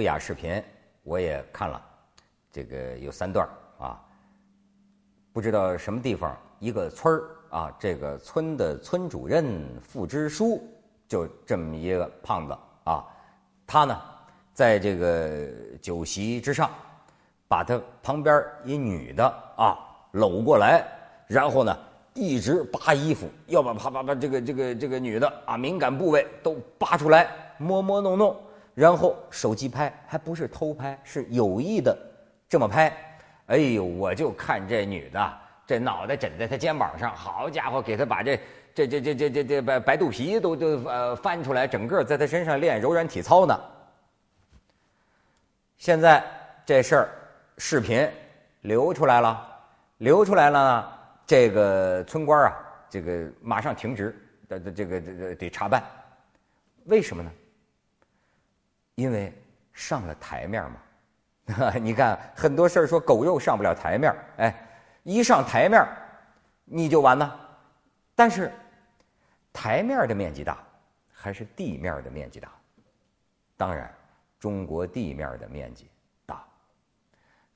不雅视频我也看了，这个有三段啊，不知道什么地方一个村啊，这个村的村主任付支书就这么一个胖子啊，他呢在这个酒席之上，把他旁边一女的啊搂过来，然后呢一直扒衣服，要把啪啪把这个这个这个女的啊敏感部位都扒出来，摸摸弄弄。然后手机拍，还不是偷拍，是有意的这么拍。哎呦，我就看这女的，这脑袋枕在她肩膀上，好家伙，给她把这这这这这这这白白肚皮都都呃翻出来，整个在她身上练柔软体操呢。现在这事儿视频流出来了，流出来了呢，这个村官啊，这个马上停职，的这个这个得查办，为什么呢？因为上了台面嘛，你看很多事儿说狗肉上不了台面，哎，一上台面你就完了。但是台面的面积大还是地面的面积大？当然，中国地面的面积大。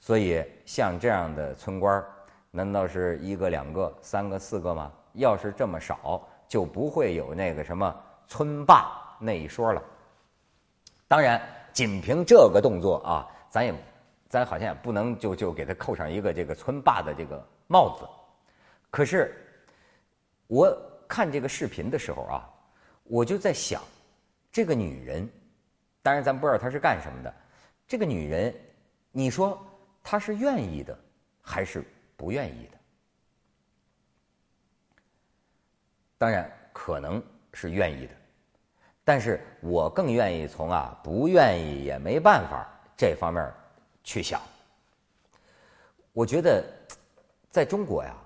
所以像这样的村官，难道是一个、两个、三个、四个吗？要是这么少，就不会有那个什么村霸那一说了。当然，仅凭这个动作啊，咱也，咱好像也不能就就给他扣上一个这个村霸的这个帽子。可是，我看这个视频的时候啊，我就在想，这个女人，当然咱不知道她是干什么的。这个女人，你说她是愿意的，还是不愿意的？当然，可能是愿意的。但是我更愿意从啊不愿意也没办法这方面去想。我觉得在中国呀，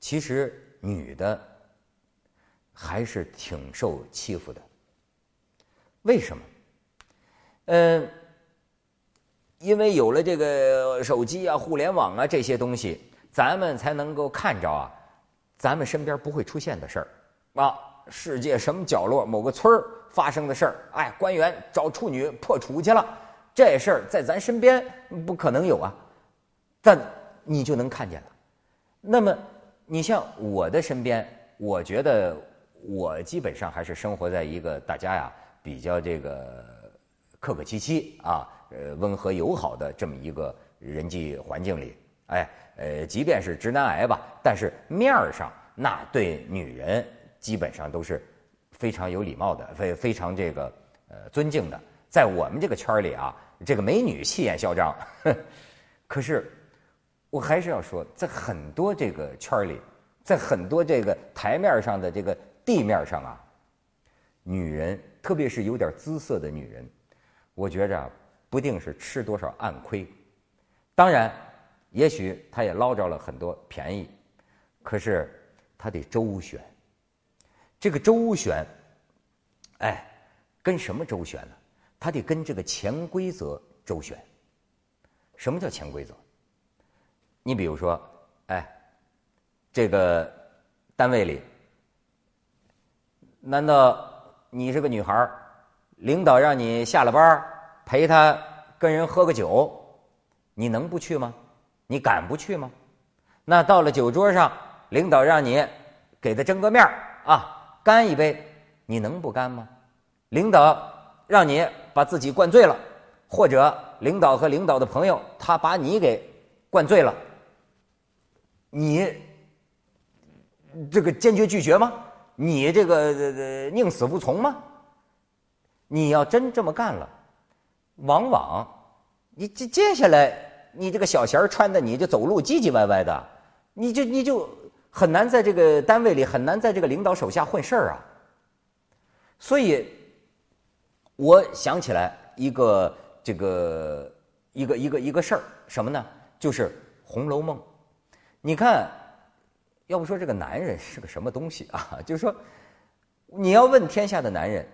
其实女的还是挺受欺负的。为什么？嗯，因为有了这个手机啊、互联网啊这些东西，咱们才能够看着啊，咱们身边不会出现的事儿啊，世界什么角落、某个村。发生的事儿，哎，官员找处女破处去了，这事儿在咱身边不可能有啊，但你就能看见了。那么，你像我的身边，我觉得我基本上还是生活在一个大家呀比较这个客客气气啊，呃，温和友好的这么一个人际环境里。哎，呃，即便是直男癌吧，但是面儿上那对女人基本上都是。非常有礼貌的，非非常这个呃尊敬的，在我们这个圈里啊，这个美女气焰嚣张。可是我还是要说，在很多这个圈里，在很多这个台面上的这个地面上啊，女人，特别是有点姿色的女人，我觉着不定是吃多少暗亏。当然，也许她也捞着了很多便宜，可是她得周旋。这个周旋，哎，跟什么周旋呢？他得跟这个潜规则周旋。什么叫潜规则？你比如说，哎，这个单位里，难道你是个女孩领导让你下了班陪他跟人喝个酒，你能不去吗？你敢不去吗？那到了酒桌上，领导让你给他争个面啊。干一杯，你能不干吗？领导让你把自己灌醉了，或者领导和领导的朋友他把你给灌醉了，你这个坚决拒绝吗？你这个宁死不从吗？你要真这么干了，往往你接接下来你这个小鞋穿的你就走路唧唧歪歪的，你就你就。很难在这个单位里，很难在这个领导手下混事儿啊。所以，我想起来一个这个一个一个一个事儿，什么呢？就是《红楼梦》。你看，要不说这个男人是个什么东西啊？就是说，你要问天下的男人，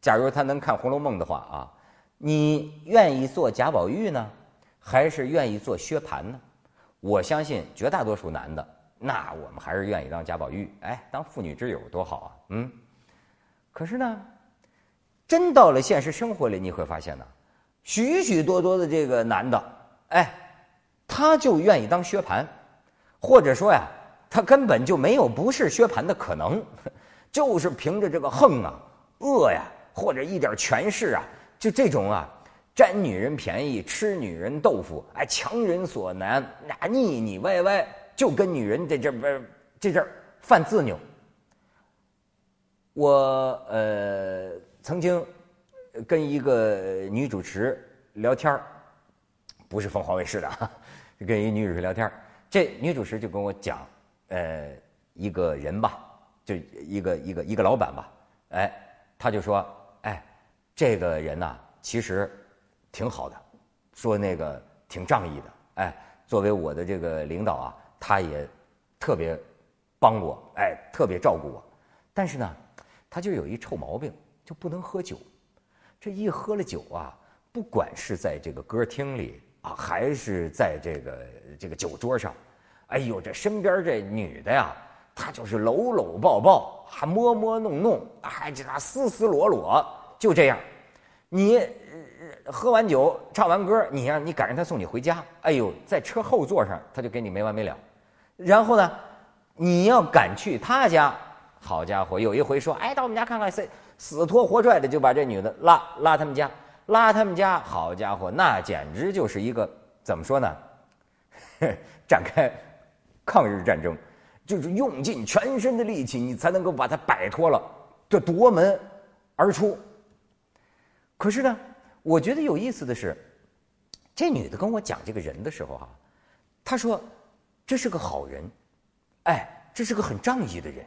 假如他能看《红楼梦》的话啊，你愿意做贾宝玉呢，还是愿意做薛蟠呢？我相信绝大多数男的。那我们还是愿意当贾宝玉，哎，当妇女之友多好啊，嗯。可是呢，真到了现实生活里，你会发现呢，许许多多的这个男的，哎，他就愿意当薛蟠，或者说呀，他根本就没有不是薛蟠的可能，就是凭着这个横啊、恶呀，或者一点权势啊，就这种啊，占女人便宜、吃女人豆腐、哎，强人所难、那腻腻歪歪，就跟女人在这边这这犯自扭。我呃曾经。跟一个女主持聊天不是凤凰卫视的，跟一女主持聊天这女主持就跟我讲，呃，一个人吧，就一个一个一个老板吧，哎，他就说，哎，这个人呐，其实挺好的，说那个挺仗义的，哎，作为我的这个领导啊，他也特别帮我，哎，特别照顾我，但是呢，他就有一臭毛病，就不能喝酒。这一喝了酒啊，不管是在这个歌厅里啊，还是在这个这个酒桌上，哎呦，这身边这女的呀，她就是搂搂抱抱，还摸摸弄弄，还这丝丝裸裸，就这样。你喝完酒，唱完歌，你让你赶上他送你回家，哎呦，在车后座上他就给你没完没了。然后呢，你要敢去他家，好家伙，有一回说，哎，到我们家看看谁。死拖活拽的就把这女的拉拉他们家，拉他们家，好家伙，那简直就是一个怎么说呢？展开抗日战争，就是用尽全身的力气，你才能够把她摆脱了，这夺门而出。可是呢，我觉得有意思的是，这女的跟我讲这个人的时候哈，她说这是个好人，哎，这是个很仗义的人，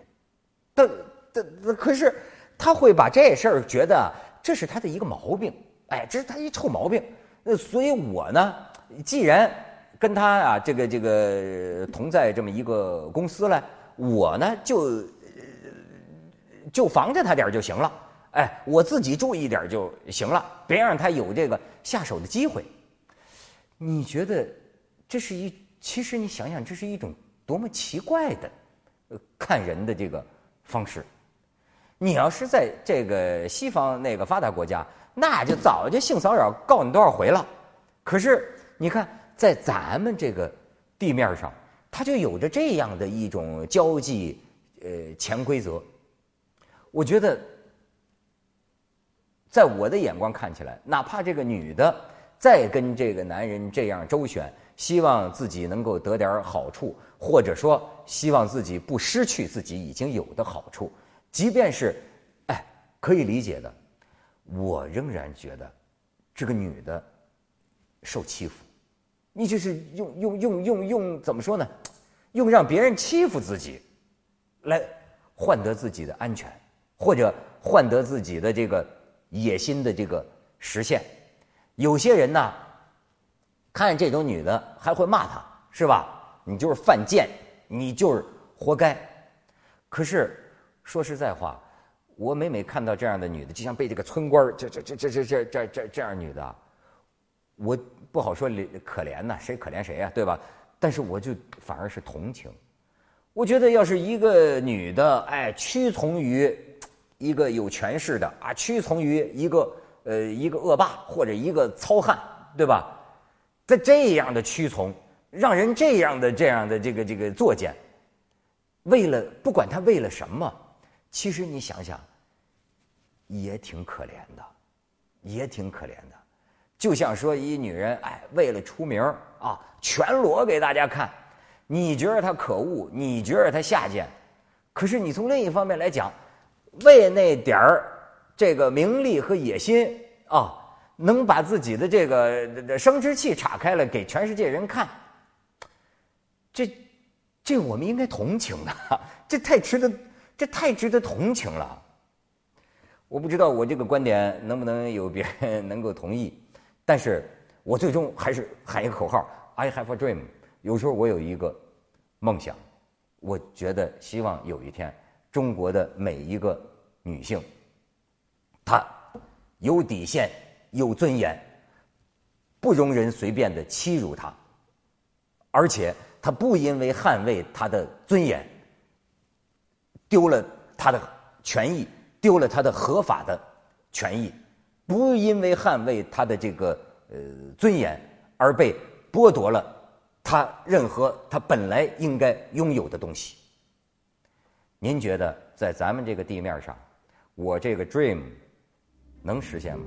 但但可是。他会把这事儿觉得这是他的一个毛病，哎，这是他一臭毛病。那所以我呢，既然跟他啊这个这个同在这么一个公司了，我呢就就防着他点就行了。哎，我自己注意点就行了，别让他有这个下手的机会。你觉得这是一？其实你想想，这是一种多么奇怪的呃看人的这个方式。你要是在这个西方那个发达国家，那就早就性骚扰告你多少回了。可是你看，在咱们这个地面上，它就有着这样的一种交际呃潜规则。我觉得，在我的眼光看起来，哪怕这个女的再跟这个男人这样周旋，希望自己能够得点好处，或者说希望自己不失去自己已经有的好处。即便是，哎，可以理解的，我仍然觉得，这个女的受欺负，你就是用用用用用怎么说呢？用让别人欺负自己，来换得自己的安全，或者换得自己的这个野心的这个实现。有些人呢，看见这种女的还会骂她，是吧？你就是犯贱，你就是活该。可是。说实在话，我每每看到这样的女的，就像被这个村官这这这这这这这这这样女的，我不好说可怜呐，谁可怜谁呀，对吧？但是我就反而是同情。我觉得要是一个女的，哎，屈从于一个有权势的啊，屈从于一个呃一个恶霸或者一个糙汉，对吧？在这样的屈从，让人这样的这样的这个这个作践，为了不管他为了什么。其实你想想，也挺可怜的，也挺可怜的。就像说一女人，哎，为了出名啊，全裸给大家看，你觉得她可恶，你觉得她下贱，可是你从另一方面来讲，为那点儿这个名利和野心啊，能把自己的这个生殖器岔开了给全世界人看，这这我们应该同情的，这太值得。这太值得同情了。我不知道我这个观点能不能有别人能够同意，但是我最终还是喊一个口号：I have a dream。有时候我有一个梦想，我觉得希望有一天中国的每一个女性，他有底线、有尊严，不容人随便的欺辱他，而且他不因为捍卫他的尊严。丢了他的权益，丢了他的合法的权益，不因为捍卫他的这个呃尊严而被剥夺了他任何他本来应该拥有的东西。您觉得在咱们这个地面上，我这个 dream 能实现吗？